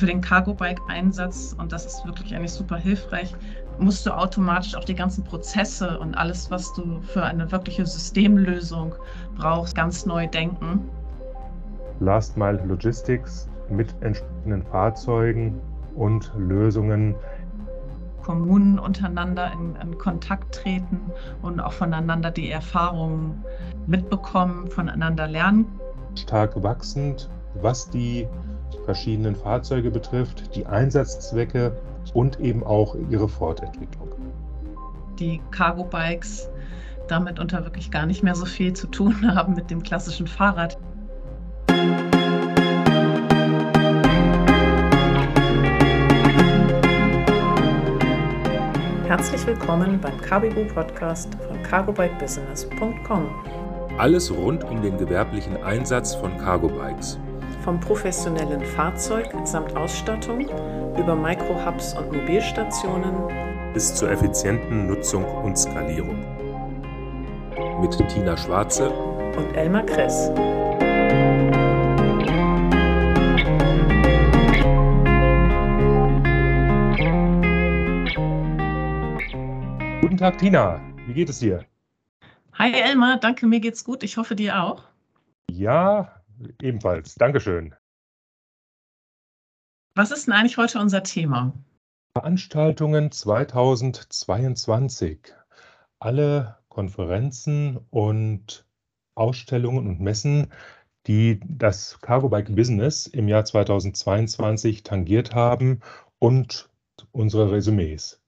für den Cargo-Bike-Einsatz, und das ist wirklich eigentlich super hilfreich, musst du automatisch auch die ganzen Prozesse und alles, was du für eine wirkliche Systemlösung brauchst, ganz neu denken. Last Mile Logistics mit entsprechenden Fahrzeugen und Lösungen. Kommunen untereinander in, in, Kontakt treten und auch voneinander die Erfahrungen mitbekommen, voneinander lernen. Stark wachsend, was die verschiedenen Fahrzeuge betrifft, die Einsatzzwecke und eben auch ihre Fortentwicklung. Die Cargo Bikes damit unter wirklich gar nicht mehr so viel zu tun haben mit dem klassischen Fahrrad. Herzlich willkommen beim Carbigo Podcast von cargobikebusiness.com. Alles rund um den gewerblichen Einsatz von Cargo Bikes. Vom professionellen Fahrzeug samt Ausstattung über Micro-Hubs und Mobilstationen bis zur effizienten Nutzung und Skalierung. Mit Tina Schwarze und Elmar Kress. Guten Tag, Tina. Wie geht es dir? Hi Elmar, danke, mir geht's gut. Ich hoffe, dir auch. Ja, ebenfalls. Dankeschön. Was ist denn eigentlich heute unser Thema? Veranstaltungen 2022. Alle Konferenzen und Ausstellungen und Messen, die das Cargo Bike Business im Jahr 2022 tangiert haben und unsere Resümees.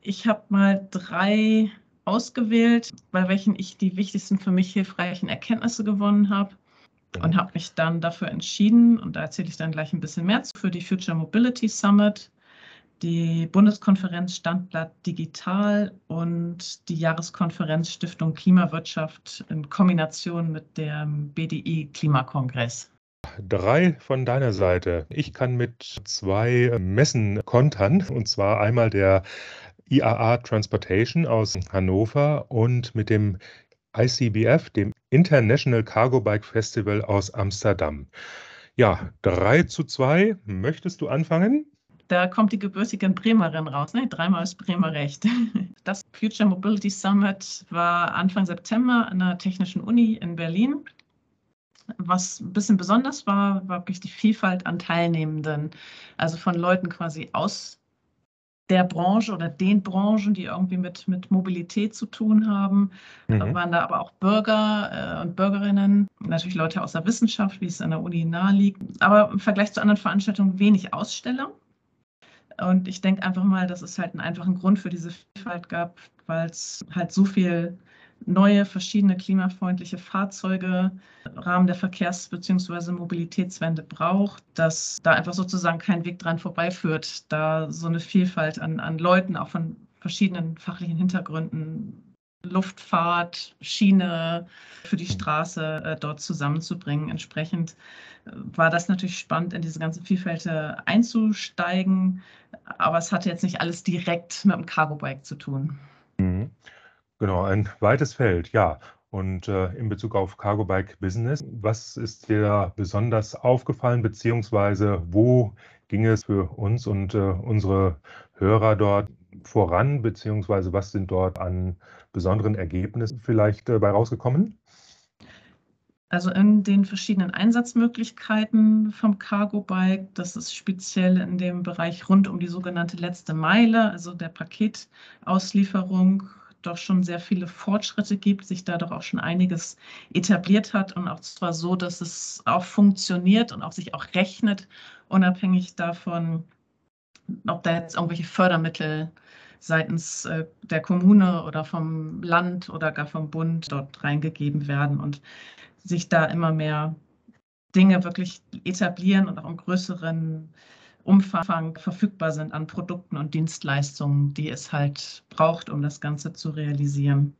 Ich habe mal drei ausgewählt, bei welchen ich die wichtigsten für mich hilfreichen Erkenntnisse gewonnen habe und habe mich dann dafür entschieden, und da erzähle ich dann gleich ein bisschen mehr zu, für die Future Mobility Summit, die Bundeskonferenz Standblatt Digital und die Jahreskonferenz Stiftung Klimawirtschaft in Kombination mit dem BDI Klimakongress. Drei von deiner Seite. Ich kann mit zwei Messen kontern, und zwar einmal der IAA Transportation aus Hannover und mit dem ICBF, dem International Cargo Bike Festival aus Amsterdam. Ja, 3 zu 2. Möchtest du anfangen? Da kommt die gebürtige Bremerin raus, ne? dreimal ist Bremer recht. Das Future Mobility Summit war Anfang September an der Technischen Uni in Berlin. Was ein bisschen besonders war, war wirklich die Vielfalt an Teilnehmenden. Also von Leuten quasi aus der Branche oder den Branchen, die irgendwie mit, mit Mobilität zu tun haben. Mhm. waren da aber auch Bürger äh, und Bürgerinnen, natürlich Leute aus der Wissenschaft, wie es an der Uni nahe liegt, aber im Vergleich zu anderen Veranstaltungen wenig Aussteller. Und ich denke einfach mal, dass es halt einen einfachen Grund für diese Vielfalt gab, weil es halt so viel neue, verschiedene klimafreundliche Fahrzeuge im Rahmen der Verkehrs- bzw. Mobilitätswende braucht, dass da einfach sozusagen kein Weg dran vorbeiführt, da so eine Vielfalt an, an Leuten, auch von verschiedenen fachlichen Hintergründen, Luftfahrt, Schiene für die Straße äh, dort zusammenzubringen. Entsprechend äh, war das natürlich spannend, in diese ganzen Vielfältige einzusteigen, aber es hatte jetzt nicht alles direkt mit dem Cargo-Bike zu tun. Genau, ein weites Feld, ja. Und äh, in Bezug auf Cargo Bike Business, was ist dir besonders aufgefallen, beziehungsweise wo ging es für uns und äh, unsere Hörer dort voran, beziehungsweise was sind dort an besonderen Ergebnissen vielleicht äh, bei rausgekommen? Also in den verschiedenen Einsatzmöglichkeiten vom Cargo Bike, das ist speziell in dem Bereich rund um die sogenannte letzte Meile, also der Paketauslieferung doch schon sehr viele Fortschritte gibt, sich da doch auch schon einiges etabliert hat und auch zwar so, dass es auch funktioniert und auch sich auch rechnet, unabhängig davon, ob da jetzt irgendwelche Fördermittel seitens äh, der Kommune oder vom Land oder gar vom Bund dort reingegeben werden und sich da immer mehr Dinge wirklich etablieren und auch im größeren Umfang verfügbar sind an Produkten und Dienstleistungen, die es halt braucht, um das Ganze zu realisieren.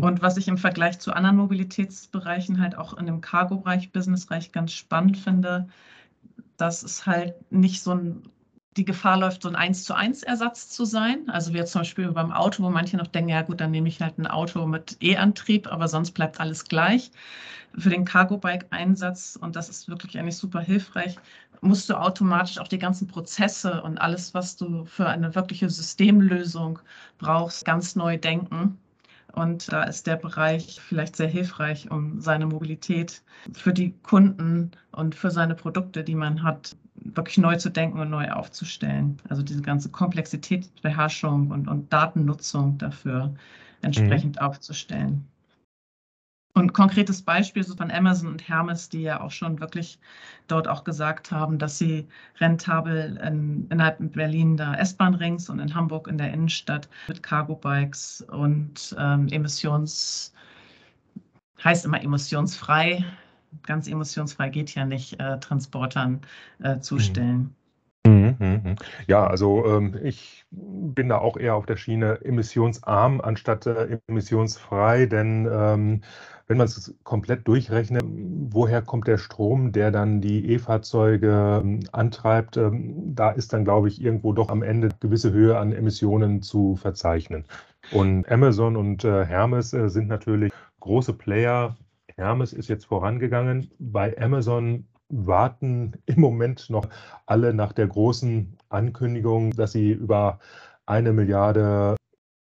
Und was ich im Vergleich zu anderen Mobilitätsbereichen halt auch in dem Cargo-Bereich, Business-Bereich ganz spannend finde, dass es halt nicht so ein die Gefahr läuft, so ein 1 zu 1 Ersatz zu sein. Also wir zum Beispiel beim Auto, wo manche noch denken, ja gut, dann nehme ich halt ein Auto mit E-Antrieb, aber sonst bleibt alles gleich. Für den Cargo-Bike-Einsatz, und das ist wirklich eigentlich super hilfreich, musst du automatisch auch die ganzen Prozesse und alles, was du für eine wirkliche Systemlösung brauchst, ganz neu denken. Und da ist der Bereich vielleicht sehr hilfreich, um seine Mobilität für die Kunden und für seine Produkte, die man hat, wirklich neu zu denken und neu aufzustellen. Also diese ganze Komplexitätsbeherrschung und, und Datennutzung dafür entsprechend mhm. aufzustellen. Und konkretes Beispiel so von Amazon und Hermes, die ja auch schon wirklich dort auch gesagt haben, dass sie rentabel in, innerhalb Berlin da S-Bahn-Rings und in Hamburg in der Innenstadt mit Cargo-Bikes und ähm, Emissions, heißt immer emissionsfrei, ganz emissionsfrei geht ja nicht, äh, Transportern äh, zustellen. Mhm, mhm, mhm. Ja, also ähm, ich bin da auch eher auf der Schiene emissionsarm anstatt äh, emissionsfrei, denn ähm, wenn man es komplett durchrechnet, woher kommt der Strom, der dann die E-Fahrzeuge ähm, antreibt, ähm, da ist dann, glaube ich, irgendwo doch am Ende gewisse Höhe an Emissionen zu verzeichnen. Und Amazon und äh, Hermes äh, sind natürlich große Player Hermes ist jetzt vorangegangen. Bei Amazon warten im Moment noch alle nach der großen Ankündigung, dass sie über eine Milliarde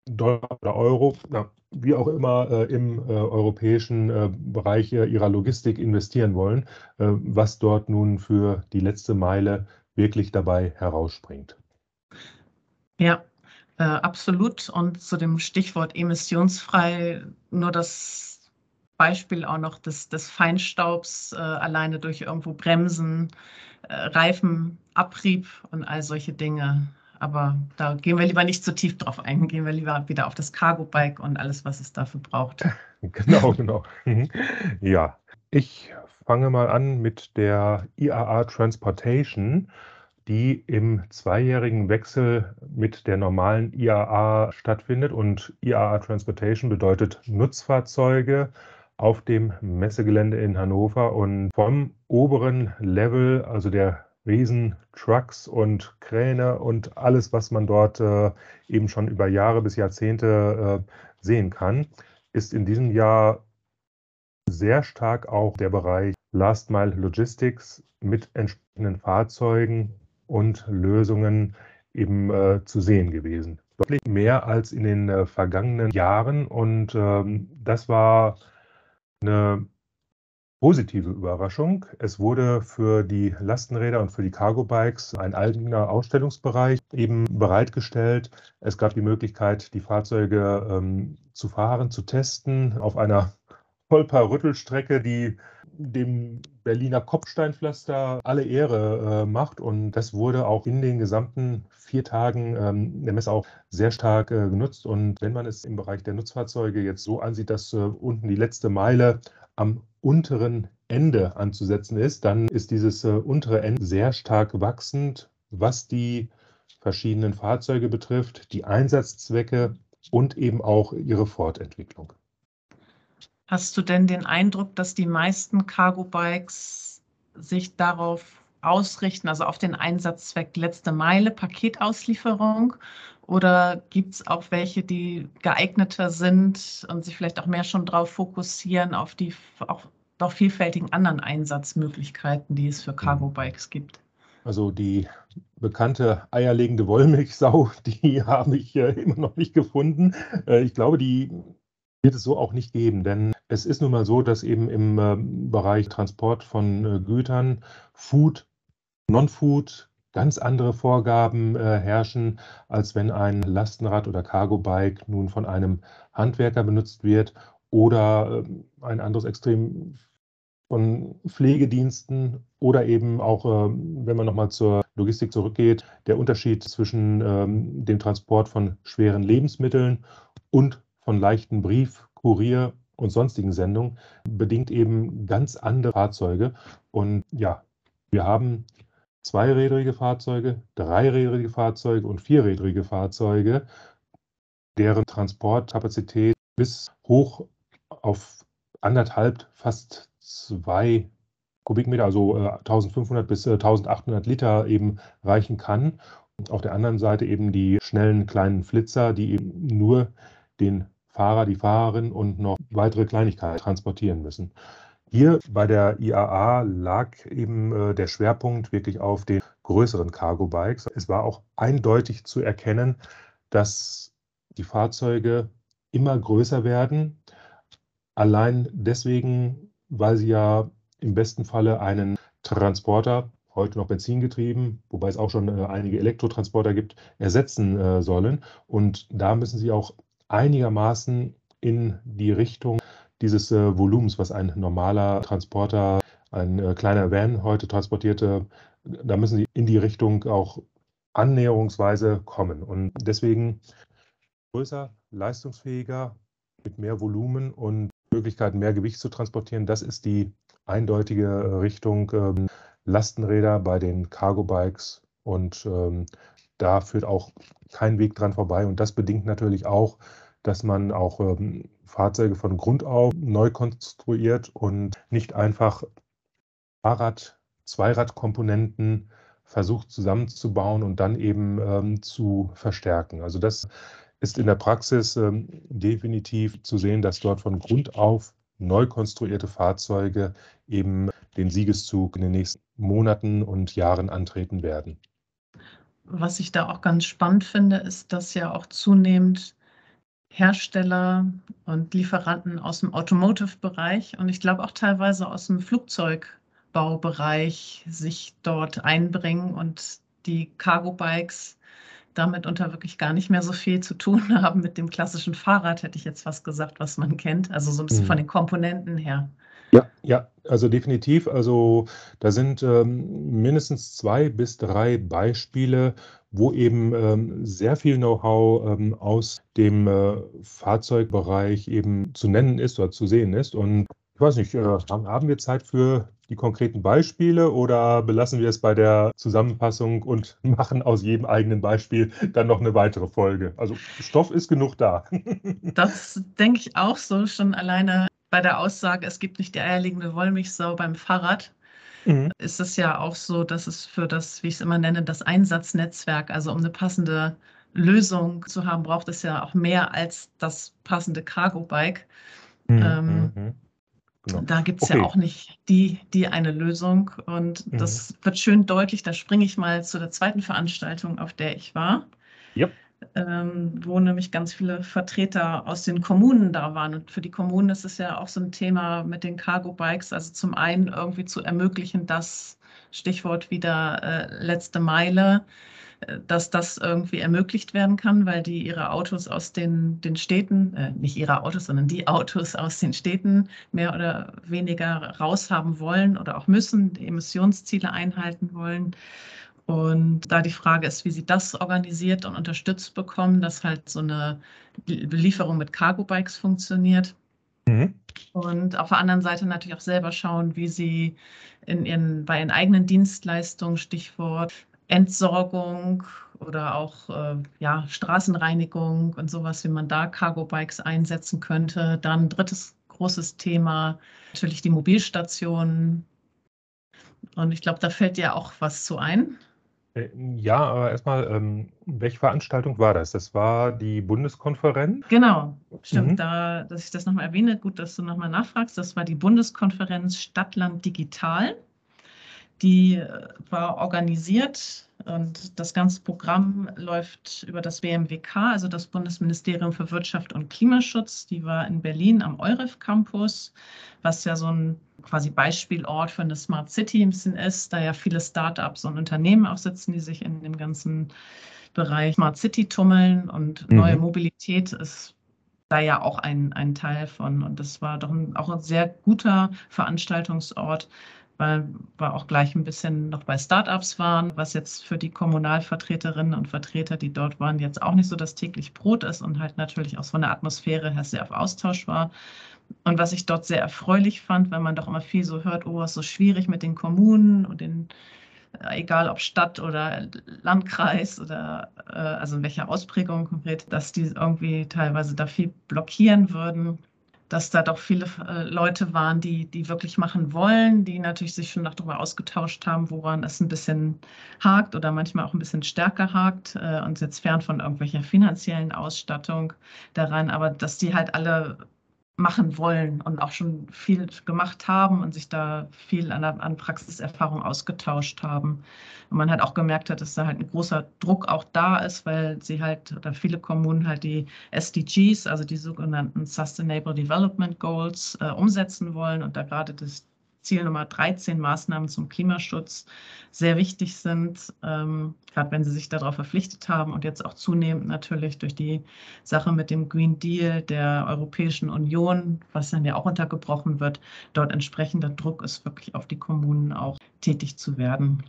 Dollar oder Euro, na, wie auch immer, äh, im äh, europäischen äh, Bereich ihrer Logistik investieren wollen, äh, was dort nun für die letzte Meile wirklich dabei herausspringt. Ja, äh, absolut. Und zu dem Stichwort emissionsfrei, nur das Beispiel auch noch des, des Feinstaubs äh, alleine durch irgendwo Bremsen, äh, Reifenabrieb und all solche Dinge. Aber da gehen wir lieber nicht zu tief drauf ein, gehen wir lieber wieder auf das Cargo-Bike und alles, was es dafür braucht. Genau, genau. Mhm. ja, ich fange mal an mit der IAA Transportation, die im zweijährigen Wechsel mit der normalen IAA stattfindet. Und IAA Transportation bedeutet Nutzfahrzeuge, auf dem Messegelände in Hannover und vom oberen Level, also der Riesentrucks und Kräne und alles, was man dort äh, eben schon über Jahre bis Jahrzehnte äh, sehen kann, ist in diesem Jahr sehr stark auch der Bereich Last Mile Logistics mit entsprechenden Fahrzeugen und Lösungen eben äh, zu sehen gewesen. Deutlich mehr als in den äh, vergangenen Jahren und ähm, das war eine positive Überraschung. Es wurde für die Lastenräder und für die Cargo-Bikes ein eigener Ausstellungsbereich eben bereitgestellt. Es gab die Möglichkeit, die Fahrzeuge ähm, zu fahren, zu testen auf einer Holper-Rüttelstrecke, die dem Berliner Kopfsteinpflaster alle Ehre äh, macht. Und das wurde auch in den gesamten vier Tagen ähm, der Messe auch sehr stark äh, genutzt. Und wenn man es im Bereich der Nutzfahrzeuge jetzt so ansieht, dass äh, unten die letzte Meile am unteren Ende anzusetzen ist, dann ist dieses äh, untere Ende sehr stark wachsend, was die verschiedenen Fahrzeuge betrifft, die Einsatzzwecke und eben auch ihre Fortentwicklung. Hast du denn den Eindruck, dass die meisten Cargo-Bikes sich darauf ausrichten, also auf den Einsatzzweck letzte Meile, Paketauslieferung? Oder gibt es auch welche, die geeigneter sind und sich vielleicht auch mehr schon darauf fokussieren, auf die auch doch vielfältigen anderen Einsatzmöglichkeiten, die es für Cargo-Bikes gibt? Also die bekannte eierlegende Wollmilchsau, die habe ich äh, immer noch nicht gefunden. Äh, ich glaube, die wird es so auch nicht geben, denn es ist nun mal so, dass eben im äh, Bereich Transport von äh, Gütern, Food, Non-Food ganz andere Vorgaben äh, herrschen, als wenn ein Lastenrad oder Cargo-Bike nun von einem Handwerker benutzt wird oder ähm, ein anderes Extrem von Pflegediensten oder eben auch, ähm, wenn man nochmal zur Logistik zurückgeht, der Unterschied zwischen ähm, dem Transport von schweren Lebensmitteln und von leichten Brief, Kurier und sonstigen Sendungen bedingt eben ganz andere Fahrzeuge. Und ja, wir haben zweirädrige Fahrzeuge, dreirädrige Fahrzeuge und vierrädrige Fahrzeuge, deren Transportkapazität bis hoch auf anderthalb, fast zwei Kubikmeter, also 1500 bis 1800 Liter eben reichen kann. Und auf der anderen Seite eben die schnellen kleinen Flitzer, die eben nur den Fahrer, die Fahrerin und noch weitere Kleinigkeiten transportieren müssen. Hier bei der IAA lag eben äh, der Schwerpunkt wirklich auf den größeren Cargo-Bikes. Es war auch eindeutig zu erkennen, dass die Fahrzeuge immer größer werden. Allein deswegen, weil sie ja im besten Falle einen Transporter, heute noch benzingetrieben, wobei es auch schon äh, einige Elektrotransporter gibt, ersetzen äh, sollen. Und da müssen sie auch einigermaßen in die Richtung dieses äh, Volumens, was ein normaler Transporter, ein äh, kleiner Van heute transportierte, da müssen sie in die Richtung auch annäherungsweise kommen. Und deswegen größer, leistungsfähiger, mit mehr Volumen und Möglichkeiten, mehr Gewicht zu transportieren, das ist die eindeutige Richtung ähm, Lastenräder bei den Cargo-Bikes. Und ähm, da führt auch kein Weg dran vorbei. Und das bedingt natürlich auch, dass man auch ähm, Fahrzeuge von Grund auf neu konstruiert und nicht einfach Fahrrad, Zweiradkomponenten versucht zusammenzubauen und dann eben ähm, zu verstärken. Also das ist in der Praxis ähm, definitiv zu sehen, dass dort von Grund auf neu konstruierte Fahrzeuge eben den Siegeszug in den nächsten Monaten und Jahren antreten werden. Was ich da auch ganz spannend finde, ist, dass ja auch zunehmend Hersteller und Lieferanten aus dem Automotive-Bereich und ich glaube auch teilweise aus dem Flugzeugbaubereich sich dort einbringen und die Cargo-Bikes damit unter wirklich gar nicht mehr so viel zu tun haben mit dem klassischen Fahrrad, hätte ich jetzt fast gesagt, was man kennt. Also so ein bisschen mhm. von den Komponenten her. Ja, ja, also definitiv. Also da sind ähm, mindestens zwei bis drei Beispiele, wo eben ähm, sehr viel Know-how ähm, aus dem äh, Fahrzeugbereich eben zu nennen ist oder zu sehen ist. Und ich weiß nicht, äh, haben wir Zeit für die konkreten Beispiele oder belassen wir es bei der Zusammenfassung und machen aus jedem eigenen Beispiel dann noch eine weitere Folge? Also Stoff ist genug da. Das denke ich auch so, schon alleine bei der Aussage, es gibt nicht die eierlegende Wollmilchsau beim Fahrrad mhm. ist es ja auch so, dass es für das, wie ich es immer nenne, das Einsatznetzwerk, also um eine passende Lösung zu haben, braucht es ja auch mehr als das passende Cargo-Bike. Mhm. Ähm, mhm. Genau. Da gibt es okay. ja auch nicht die, die eine Lösung. Und mhm. das wird schön deutlich. Da springe ich mal zu der zweiten Veranstaltung, auf der ich war. Yep ähm, wo nämlich ganz viele Vertreter aus den Kommunen da waren. Und für die Kommunen ist es ja auch so ein Thema mit den Cargo-Bikes, also zum einen irgendwie zu ermöglichen, dass Stichwort wieder äh, letzte Meile, äh, dass das irgendwie ermöglicht werden kann, weil die ihre Autos aus den, den Städten, äh, nicht ihre Autos, sondern die Autos aus den Städten mehr oder weniger raushaben wollen oder auch müssen, die Emissionsziele einhalten wollen. Und da die Frage ist, wie sie das organisiert und unterstützt bekommen, dass halt so eine Belieferung mit Cargo-Bikes funktioniert. Mhm. Und auf der anderen Seite natürlich auch selber schauen, wie sie in ihren, bei ihren eigenen Dienstleistungen, Stichwort Entsorgung oder auch äh, ja, Straßenreinigung und sowas, wie man da Cargo-Bikes einsetzen könnte. Dann drittes großes Thema, natürlich die Mobilstationen. Und ich glaube, da fällt dir auch was zu ein. Äh, ja, aber erstmal, ähm, welche Veranstaltung war das? Das war die Bundeskonferenz? Genau, stimmt. Mhm. Da, dass ich das nochmal erwähne, gut, dass du nochmal nachfragst. Das war die Bundeskonferenz Stadtland Digital. Die äh, war organisiert und das ganze Programm läuft über das BMWK, also das Bundesministerium für Wirtschaft und Klimaschutz. Die war in Berlin am EUREF Campus, was ja so ein quasi Beispielort für eine Smart City ist, da ja viele Startups und Unternehmen auch sitzen, die sich in dem ganzen Bereich Smart City tummeln und mhm. neue Mobilität ist da ja auch ein, ein Teil von. Und das war doch ein, auch ein sehr guter Veranstaltungsort weil wir auch gleich ein bisschen noch bei Startups waren, was jetzt für die Kommunalvertreterinnen und Vertreter, die dort waren, jetzt auch nicht so das täglich Brot ist und halt natürlich auch so eine Atmosphäre her sehr auf Austausch war. Und was ich dort sehr erfreulich fand, weil man doch immer viel so hört, oh, es ist so schwierig mit den Kommunen und den, äh, egal ob Stadt oder Landkreis oder äh, also in welcher Ausprägung konkret, dass die irgendwie teilweise da viel blockieren würden dass da doch viele äh, Leute waren, die, die wirklich machen wollen, die natürlich sich schon darüber ausgetauscht haben, woran es ein bisschen hakt oder manchmal auch ein bisschen stärker hakt äh, und jetzt fern von irgendwelcher finanziellen Ausstattung daran, aber dass die halt alle machen wollen und auch schon viel gemacht haben und sich da viel an, an Praxiserfahrung ausgetauscht haben. Und man halt auch gemerkt hat, dass da halt ein großer Druck auch da ist, weil sie halt oder viele Kommunen halt die SDGs, also die sogenannten Sustainable Development Goals, äh, umsetzen wollen und da gerade das Ziel Nummer 13, Maßnahmen zum Klimaschutz, sehr wichtig sind, ähm, gerade wenn sie sich darauf verpflichtet haben und jetzt auch zunehmend natürlich durch die Sache mit dem Green Deal der Europäischen Union, was dann ja auch untergebrochen wird, dort entsprechender Druck ist, wirklich auf die Kommunen auch tätig zu werden.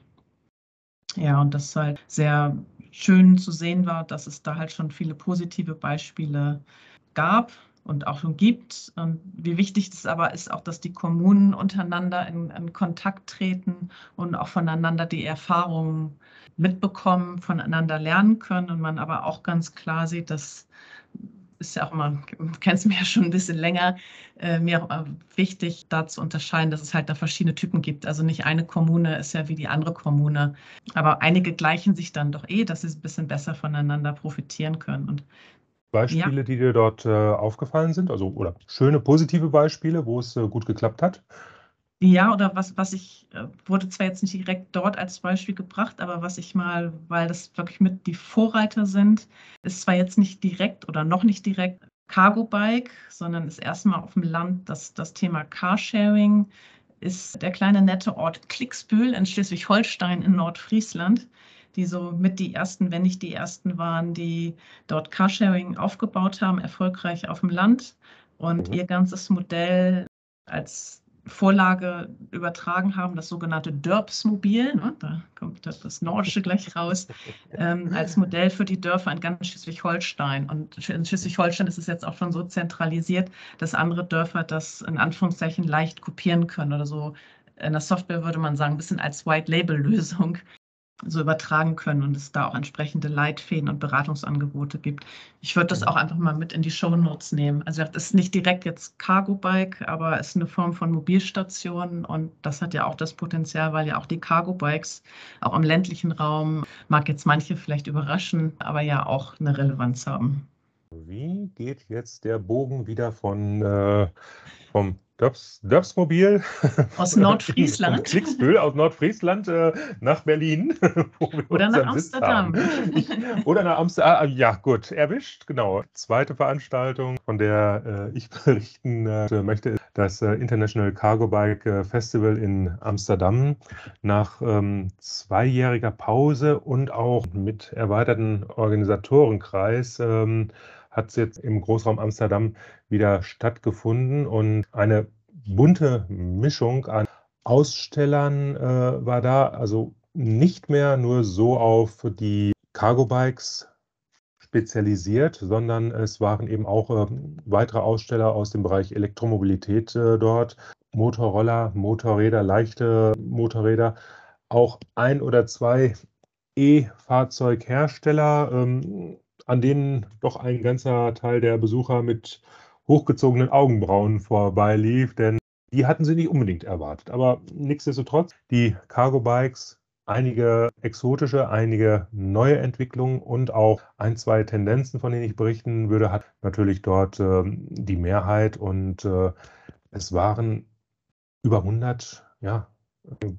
Ja, und das halt sehr schön zu sehen war, dass es da halt schon viele positive Beispiele gab und auch schon gibt. Und wie wichtig es aber ist, auch, dass die Kommunen untereinander in, in, Kontakt treten und auch voneinander die Erfahrungen mitbekommen, voneinander lernen können. Und man aber auch ganz klar sieht, dass ist ja auch immer, kennst mich ja schon ein bisschen länger, äh, mir auch äh, wichtig, da zu unterscheiden, dass es halt da verschiedene Typen gibt. Also nicht eine Kommune ist ja wie die andere Kommune, aber einige gleichen sich dann doch eh, dass sie ein bisschen besser voneinander profitieren können. Und Beispiele, ja. die dir dort äh, aufgefallen sind? Also, oder schöne positive Beispiele, wo es äh, gut geklappt hat? Ja, oder was, was ich, äh, wurde zwar jetzt nicht direkt dort als Beispiel gebracht, aber was ich mal, weil das wirklich mit die Vorreiter sind, ist zwar jetzt nicht direkt oder noch nicht direkt Cargo Bike, sondern ist erstmal auf dem Land das, das Thema Carsharing, ist der kleine nette Ort Klicksbühl in Schleswig-Holstein in Nordfriesland die so mit die ersten, wenn nicht die ersten waren, die dort Carsharing aufgebaut haben, erfolgreich auf dem Land und mhm. ihr ganzes Modell als Vorlage übertragen haben, das sogenannte Dörpsmobil, ne, da kommt das Nordische gleich raus, ähm, als Modell für die Dörfer in ganz Schleswig-Holstein. Und in Schleswig-Holstein ist es jetzt auch schon so zentralisiert, dass andere Dörfer das in Anführungszeichen leicht kopieren können oder so. In der Software würde man sagen, ein bisschen als White-Label-Lösung so übertragen können und es da auch entsprechende Leitfäden und Beratungsangebote gibt. Ich würde das auch einfach mal mit in die Show Notes nehmen. Also das ist nicht direkt jetzt Cargo Bike, aber es ist eine Form von Mobilstation und das hat ja auch das Potenzial, weil ja auch die Cargo Bikes auch im ländlichen Raum, mag jetzt manche vielleicht überraschen, aber ja auch eine Relevanz haben. Wie geht jetzt der Bogen wieder von äh, vom Dörfs, Dörfsmobil aus Nordfriesland. Klicksbühl aus Nordfriesland äh, nach Berlin. oder nach Amsterdam. Oder nach Amsterdam. Ja, gut, erwischt, genau. Zweite Veranstaltung, von der äh, ich berichten äh, möchte, das äh, International Cargo Bike äh, Festival in Amsterdam. Nach ähm, zweijähriger Pause und auch mit erweiterten Organisatorenkreis ähm, hat es jetzt im Großraum Amsterdam wieder stattgefunden. Und eine bunte Mischung an Ausstellern äh, war da, also nicht mehr nur so auf die Cargo Bikes spezialisiert, sondern es waren eben auch äh, weitere Aussteller aus dem Bereich Elektromobilität äh, dort, Motorroller, Motorräder, leichte Motorräder, auch ein oder zwei E-Fahrzeughersteller, ähm, an denen doch ein ganzer Teil der Besucher mit hochgezogenen Augenbrauen vorbeilief, denn die hatten sie nicht unbedingt erwartet. Aber nichtsdestotrotz, die Cargo Bikes, einige exotische, einige neue Entwicklungen und auch ein, zwei Tendenzen, von denen ich berichten würde, hat natürlich dort äh, die Mehrheit und äh, es waren über 100, ja,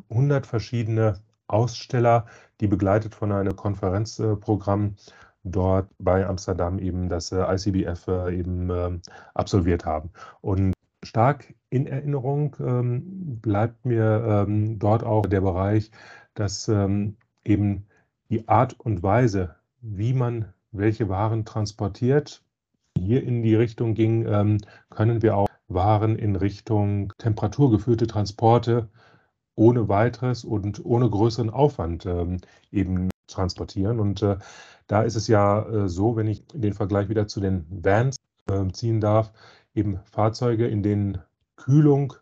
100 verschiedene Aussteller, die begleitet von einem Konferenzprogramm dort bei Amsterdam eben das äh, ICBF äh, eben ähm, absolviert haben. Und stark in Erinnerung ähm, bleibt mir ähm, dort auch der Bereich, dass eben die Art und Weise, wie man welche Waren transportiert, hier in die Richtung ging, können wir auch Waren in Richtung temperaturgeführte Transporte ohne weiteres und ohne größeren Aufwand eben transportieren. Und äh, da ist es ja äh, so, wenn ich den Vergleich wieder zu den Vans äh, ziehen darf, eben Fahrzeuge, in denen Kühlung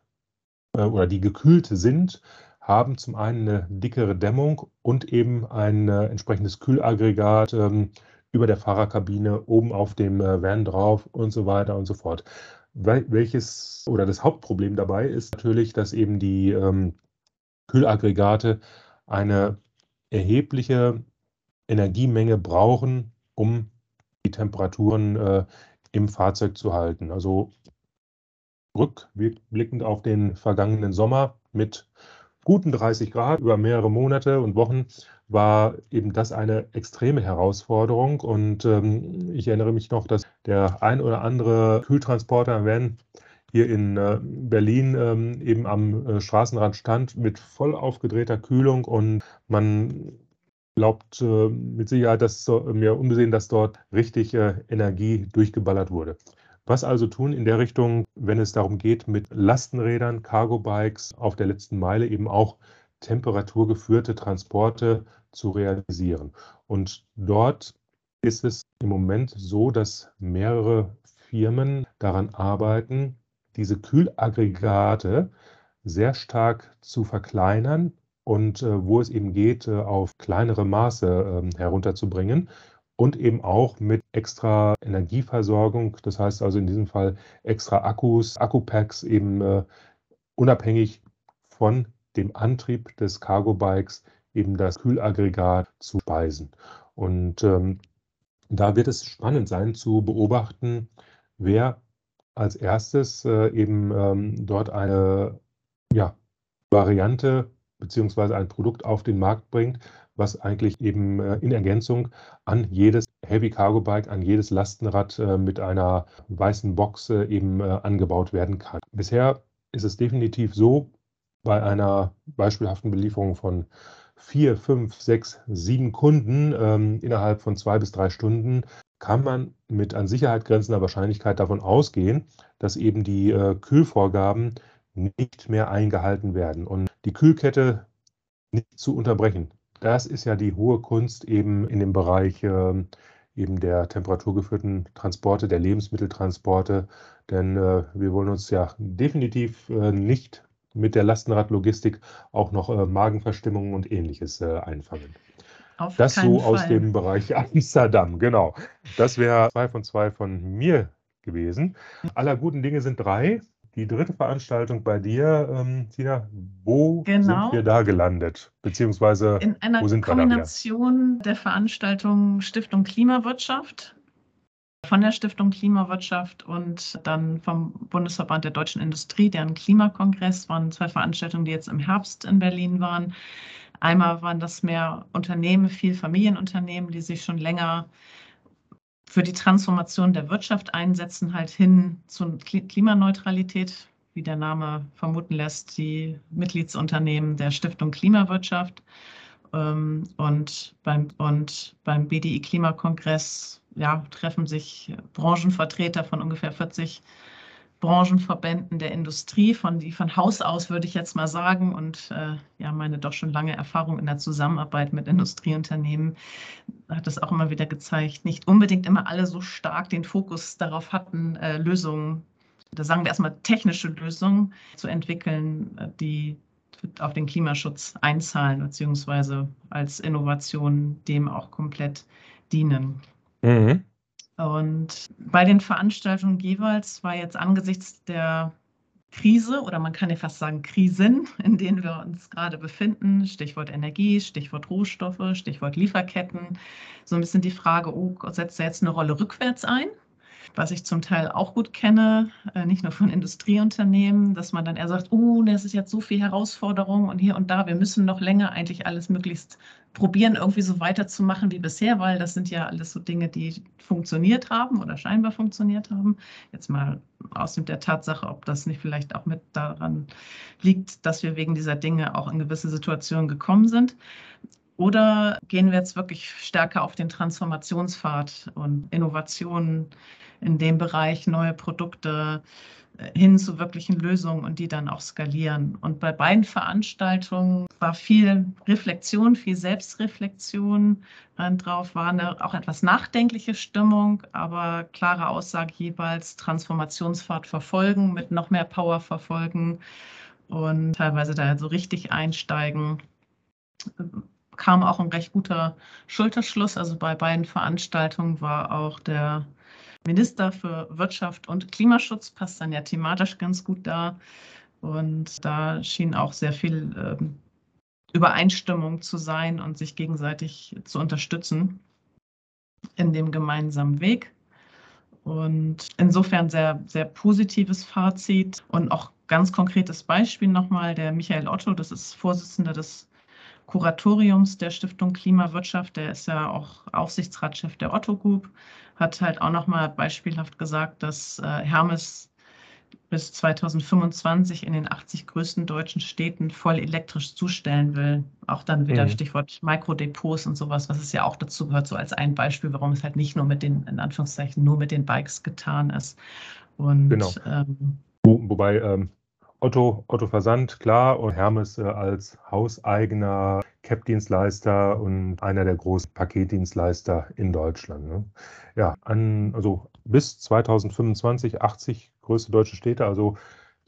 äh, oder die gekühlt sind, haben zum einen eine dickere Dämmung und eben ein äh, entsprechendes Kühlaggregat ähm, über der Fahrerkabine, oben auf dem äh, Van drauf und so weiter und so fort. welches oder das Hauptproblem dabei ist natürlich, dass eben die ähm, Kühlaggregate eine erhebliche Energiemenge brauchen, um die Temperaturen äh, im Fahrzeug zu halten. Also rückblickend auf den vergangenen Sommer mit guten 30 Grad über mehrere Monate und Wochen war eben das eine extreme Herausforderung. Und ähm, ich erinnere mich noch, dass der ein oder andere Kühltransporter Van hier in äh, Berlin ähm, eben am äh, Straßenrand stand mit voll aufgedrehter Kühlung und man glaubt äh, mit Sicherheit, dass mir unbesehen, dass dort richtig Energie durchgeballert wurde. Was also tun in der Richtung, wenn es darum geht, mit Lastenrädern, Cargo-Bikes auf der letzten Meile eben auch temperaturgeführte Transporte zu realisieren? Und dort ist es im Moment so, dass mehrere Firmen daran arbeiten, diese Kühlaggregate sehr stark zu verkleinern und äh, wo es eben geht, äh, auf kleinere Maße äh, herunterzubringen und eben auch mit extra Energieversorgung, das heißt also in diesem Fall extra Akkus, Akkupacks eben äh, unabhängig von dem Antrieb des Cargo-Bikes eben das Kühlaggregat zu speisen. Und ähm, da wird es spannend sein zu beobachten, wer als erstes äh, eben ähm, dort eine ja, Variante beziehungsweise ein Produkt auf den Markt bringt, was eigentlich eben äh, in Ergänzung an jedes Heavy Cargo Bike, an jedes Lastenrad äh, mit einer weißen Box äh, eben angebaut werden kann. Bisher ist es definitiv so, bei einer beispielhaften Belieferung von vier, fünf, sechs, sieben Kunden ähm, innerhalb von zwei bis drei Stunden kann man mit an Sicherheit grenzender Wahrscheinlichkeit davon ausgehen, dass eben die äh, Kühlvorgaben nicht mehr eingehalten werden und die Kühlkette nicht zu unterbrechen das ist ja die hohe Kunst eben in dem Bereich äh, eben der temperaturgeführten Transporte, der Lebensmitteltransporte. Denn äh, wir wollen uns ja definitiv äh, nicht mit der Lastenradlogistik auch noch äh, Magenverstimmungen und ähnliches äh, einfangen. Auf das so Fall. aus dem Bereich Amsterdam, genau. Das wäre zwei von zwei von mir gewesen. Aller guten Dinge sind drei die dritte Veranstaltung bei dir, ähm, Tina. Wo genau. sind wir da gelandet? Beziehungsweise in einer wo sind Kombination der Veranstaltung Stiftung Klimawirtschaft von der Stiftung Klimawirtschaft und dann vom Bundesverband der deutschen Industrie, deren Klimakongress waren zwei Veranstaltungen, die jetzt im Herbst in Berlin waren. Einmal waren das mehr Unternehmen, viel Familienunternehmen, die sich schon länger für die Transformation der Wirtschaft einsetzen, halt hin zur Klimaneutralität, wie der Name vermuten lässt, die Mitgliedsunternehmen der Stiftung Klimawirtschaft. Ähm, und beim, und beim BDI Klimakongress ja, treffen sich Branchenvertreter von ungefähr 40 Branchenverbänden der Industrie, von die von Haus aus würde ich jetzt mal sagen und äh, ja meine doch schon lange Erfahrung in der Zusammenarbeit mit Industrieunternehmen hat das auch immer wieder gezeigt, nicht unbedingt immer alle so stark den Fokus darauf hatten, äh, Lösungen, da sagen wir erstmal technische Lösungen zu entwickeln, äh, die auf den Klimaschutz einzahlen beziehungsweise als Innovation dem auch komplett dienen. Mhm. Und bei den Veranstaltungen jeweils war jetzt angesichts der Krise oder man kann ja fast sagen Krisen, in denen wir uns gerade befinden, Stichwort Energie, Stichwort Rohstoffe, Stichwort Lieferketten, so ein bisschen die Frage, oh, setzt er jetzt eine Rolle rückwärts ein? Was ich zum Teil auch gut kenne, äh, nicht nur von Industrieunternehmen, dass man dann eher sagt, oh, das ist jetzt so viel Herausforderung und hier und da, wir müssen noch länger eigentlich alles möglichst probieren, irgendwie so weiterzumachen wie bisher, weil das sind ja alles so Dinge, die funktioniert haben oder scheinbar funktioniert haben. Jetzt mal aus der Tatsache, ob das nicht vielleicht auch mit daran liegt, dass wir wegen dieser Dinge auch in gewisse Situationen gekommen sind. Oder gehen wir jetzt wirklich stärker auf den Transformationspfad und Innovationen in dem Bereich, neue Produkte äh, hin zu wirklichen Lösungen und die dann auch skalieren. Und bei beiden Veranstaltungen war viel Reflexion, viel Selbstreflexion drauf, war eine auch etwas nachdenkliche Stimmung, aber klare Aussage jeweils Transformationspfad verfolgen, mit noch mehr Power verfolgen und teilweise da so richtig einsteigen kam auch ein recht guter Schulterschluss. Also bei beiden Veranstaltungen war auch der Minister für Wirtschaft und Klimaschutz, passt dann ja thematisch ganz gut da. Und da schien auch sehr viel ähm, Übereinstimmung zu sein und sich gegenseitig zu unterstützen in dem gemeinsamen Weg. Und insofern sehr, sehr positives Fazit und auch ganz konkretes Beispiel nochmal. Der Michael Otto, das ist Vorsitzender des Kuratoriums der Stiftung Klimawirtschaft, der ist ja auch Aufsichtsratschef der Otto Group, hat halt auch nochmal beispielhaft gesagt, dass äh, Hermes bis 2025 in den 80 größten deutschen Städten voll elektrisch zustellen will. Auch dann wieder mhm. Stichwort Mikrodepots und sowas, was es ja auch dazu gehört, so als ein Beispiel, warum es halt nicht nur mit den, in Anführungszeichen, nur mit den Bikes getan ist. Und, genau. Ähm, Wo, wobei ähm, Otto, Otto Versand, klar, und Hermes äh, als hauseigener CAP-Dienstleister und einer der großen Paketdienstleister in Deutschland. Ne? Ja, an, also bis 2025 80 größte deutsche Städte. Also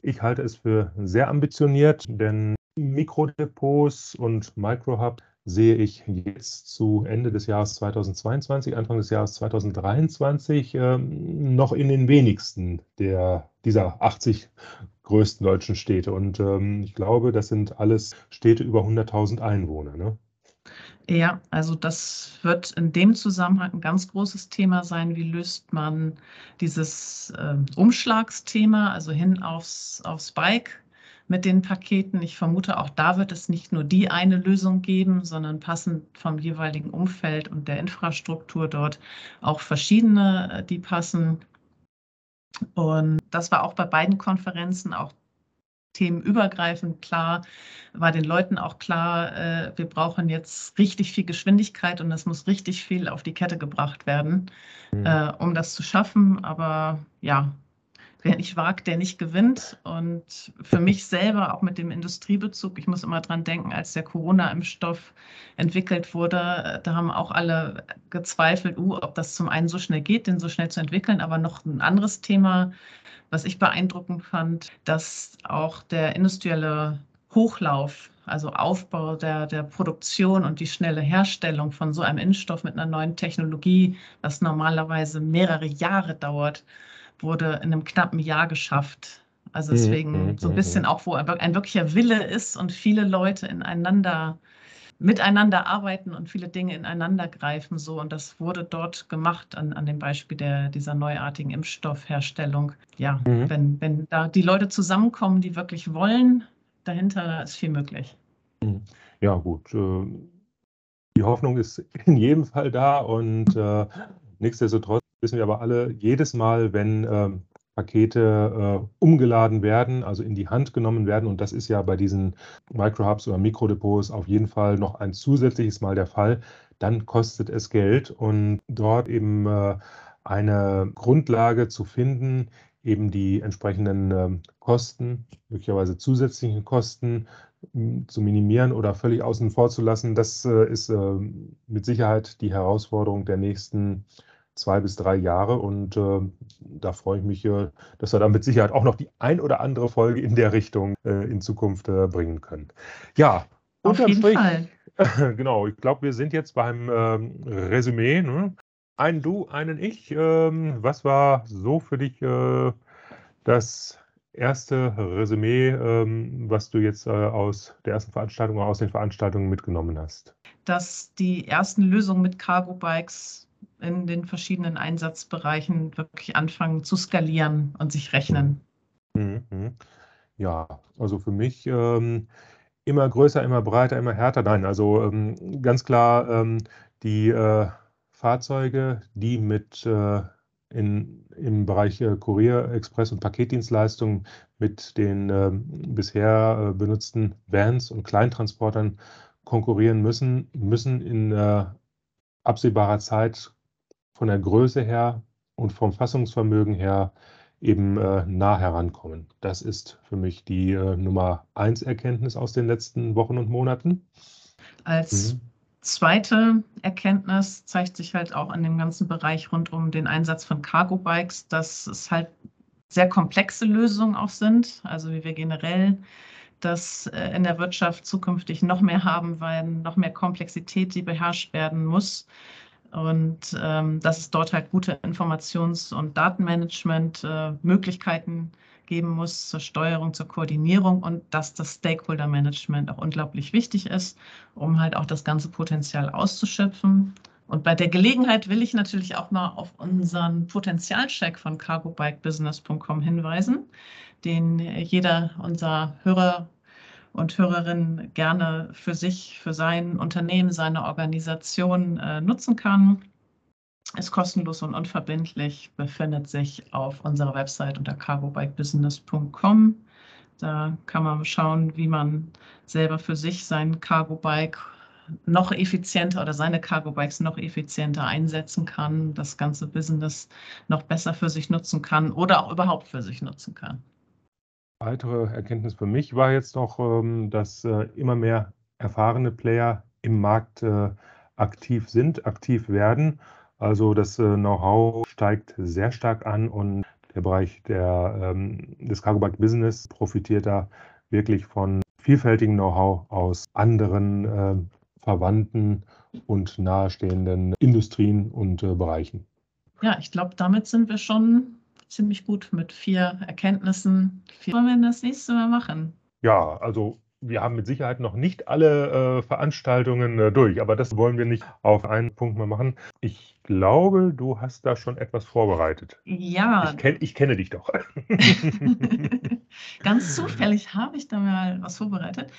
ich halte es für sehr ambitioniert, denn Mikrodepots und Microhub sehe ich jetzt zu Ende des Jahres 2022, Anfang des Jahres 2023 äh, noch in den wenigsten der, dieser 80 größten deutschen Städte. Und ähm, ich glaube, das sind alles Städte über 100.000 Einwohner. Ne? Ja, also das wird in dem Zusammenhang ein ganz großes Thema sein. Wie löst man dieses äh, Umschlagsthema, also hin aufs, aufs Bike mit den Paketen? Ich vermute, auch da wird es nicht nur die eine Lösung geben, sondern passend vom jeweiligen Umfeld und der Infrastruktur dort auch verschiedene, äh, die passen. Und das war auch bei beiden Konferenzen, auch themenübergreifend klar, war den Leuten auch klar, äh, wir brauchen jetzt richtig viel Geschwindigkeit und es muss richtig viel auf die Kette gebracht werden, mhm. um das zu schaffen. Aber ja, wer nicht wagt, der nicht gewinnt. Und für mich selber, auch mit dem Industriebezug, ich muss immer dran denken, als der Corona-Impfstoff entwickelt wurde, da haben auch alle gezweifelt, uh, ob das zum einen so schnell geht, den so schnell zu entwickeln. Aber noch ein anderes Thema, was ich beeindruckend fand, dass auch der industrielle Hochlauf, also Aufbau der, der Produktion und die schnelle Herstellung von so einem Impfstoff mit einer neuen Technologie, was normalerweise mehrere Jahre dauert, wurde in einem knappen Jahr geschafft. Also mhm, deswegen mhm, so ein mhm, bisschen auch, wo ein wirklicher Wille ist und viele Leute ineinander miteinander arbeiten und viele Dinge ineinander greifen. So. Und das wurde dort gemacht an, an dem Beispiel der, dieser neuartigen Impfstoffherstellung. Ja, mhm. wenn, wenn da die Leute zusammenkommen, die wirklich wollen, dahinter da ist viel möglich. Ja, gut. Äh, die Hoffnung ist in jedem Fall da und äh, nichtsdestotrotz wissen wir aber alle, jedes Mal, wenn ähm, Pakete äh, umgeladen werden, also in die Hand genommen werden. Und das ist ja bei diesen Microhubs oder Mikrodepots auf jeden Fall noch ein zusätzliches Mal der Fall. Dann kostet es Geld und dort eben äh, eine Grundlage zu finden, eben die entsprechenden äh, Kosten, möglicherweise zusätzlichen Kosten zu minimieren oder völlig außen vor zu lassen, das äh, ist äh, mit Sicherheit die Herausforderung der nächsten zwei bis drei Jahre. Und äh, da freue ich mich, äh, dass wir da mit Sicherheit auch noch die ein oder andere Folge in der Richtung äh, in Zukunft äh, bringen können. Ja, auf jeden Strich, Fall. genau, ich glaube, wir sind jetzt beim ähm, Resümee. Ne? Ein Du, einen Ich. Ähm, was war so für dich äh, das erste Resümee, ähm, was du jetzt äh, aus der ersten Veranstaltung oder aus den Veranstaltungen mitgenommen hast? Dass die ersten Lösungen mit Cargo-Bikes in den verschiedenen Einsatzbereichen wirklich anfangen zu skalieren und sich rechnen. Mhm. mhm. Ja, also für mich ähm, immer größer, immer breiter, immer härter. Nein, also ähm, ganz klar ähm, die äh, Fahrzeuge, die mit äh, in, im Bereich äh, Kurier, Express und Paketdienstleistungen mit den äh, bisher äh, benutzten Vans und Kleintransportern konkurrieren müssen, müssen in äh, absehbarer Zeit von der Größe her und vom Fassungsvermögen her eben äh, nah herankommen. Das ist für mich die äh, Nummer eins Erkenntnis aus den letzten Wochen und Monaten. Als mhm. zweite Erkenntnis zeigt sich halt auch in dem ganzen Bereich rund um den Einsatz von Cargo-Bikes, dass es halt sehr komplexe Lösungen auch sind. Also wie wir generell das äh, in der Wirtschaft zukünftig noch mehr haben werden, noch mehr Komplexität, die beherrscht werden muss. Und ähm, dass es dort halt gute Informations- und Datenmanagement-Möglichkeiten äh, geben muss zur Steuerung, zur Koordinierung und dass das Stakeholder-Management auch unglaublich wichtig ist, um halt auch das ganze Potenzial auszuschöpfen. Und bei der Gelegenheit will ich natürlich auch mal auf unseren Potenzialcheck von cargobikebusiness.com hinweisen, den jeder unserer Hörer und Hörerinnen gerne für sich, für sein Unternehmen, seine Organisation äh, nutzen kann ist kostenlos und unverbindlich, befindet sich auf unserer Website unter cargobikebusiness.com. Da kann man schauen, wie man selber für sich sein Cargo-Bike noch effizienter oder seine Cargo-Bikes noch effizienter einsetzen kann, das ganze Business noch besser für sich nutzen kann oder auch überhaupt für sich nutzen kann. Weitere Erkenntnis für mich war jetzt noch, ähm, dass äh, immer mehr erfahrene Player im Markt äh, aktiv sind, aktiv werden also das äh, Know-how steigt sehr stark an und der Bereich der, ähm, des Cargo Bike Business profitiert da wirklich von vielfältigem Know-how aus anderen verwandten und nahestehenden Industrien und Bereichen. Ja, ich glaube, damit sind wir schon ziemlich gut mit vier Erkenntnissen. Was wollen wir das nächste Mal machen? Ja, also wir haben mit Sicherheit noch nicht alle äh, Veranstaltungen äh, durch, aber das wollen wir nicht auf einen Punkt mal machen. Ich glaube, du hast da schon etwas vorbereitet. Ja. Ich, kenn, ich kenne dich doch. Ganz zufällig habe ich da mal was vorbereitet.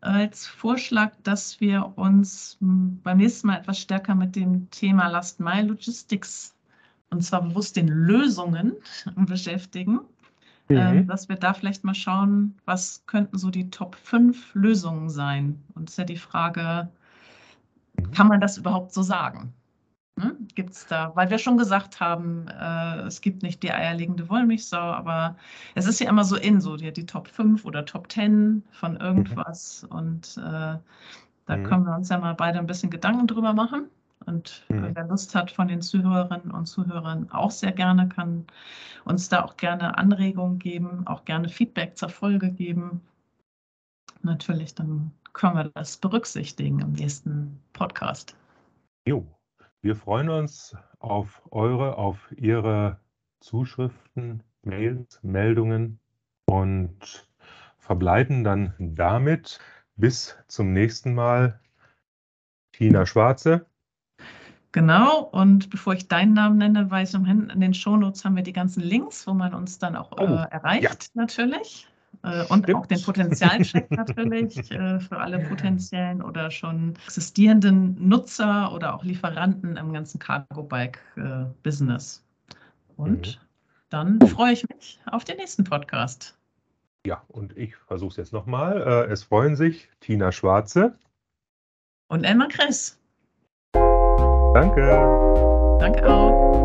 Als Vorschlag, dass wir uns hm, beim nächsten Mal etwas stärker mit dem Thema Last Mile Logistics und zwar bewusst den Lösungen beschäftigen. Mhm. dass wir da vielleicht mal schauen, was könnten so die Top 5 Lösungen sein. Und es ist ja die Frage, mhm. kann man das überhaupt so sagen? Hm? Gibt es da, weil wir schon gesagt haben, äh, es gibt nicht die eierlegende Wollmilchsau, aber es ist ja immer so in, so die, die Top 5 oder Top 10 von irgendwas. Mhm. Und äh, da mhm. können wir uns ja mal beide ein bisschen Gedanken drüber machen. Und mhm. wer Lust hat von den Zuhörerinnen und Zuhörern auch sehr gerne, kann uns da auch gerne Anregungen geben, auch gerne Feedback zur Folge geben. Natürlich, dann können wir das berücksichtigen im nächsten Podcast. Jo, wir freuen uns auf eure, auf Ihre Zuschriften, Mails, Meldungen und verbleiben dann damit bis zum nächsten Mal. Tina Schwarze. Genau, und bevor ich deinen Namen nenne, weiß ich, in den Shownotes haben wir die ganzen Links, wo man uns dann auch oh, äh, erreicht, ja. natürlich. Äh, und Stimmt. auch den Potenzialcheck natürlich äh, für alle potenziellen oder schon existierenden Nutzer oder auch Lieferanten im ganzen Cargo-Bike-Business. und mhm. dann freue ich mich auf den nächsten Podcast. Ja, und ich versuche es jetzt nochmal. Äh, es freuen sich Tina Schwarze und Emma Chris. Danke. Danke auch.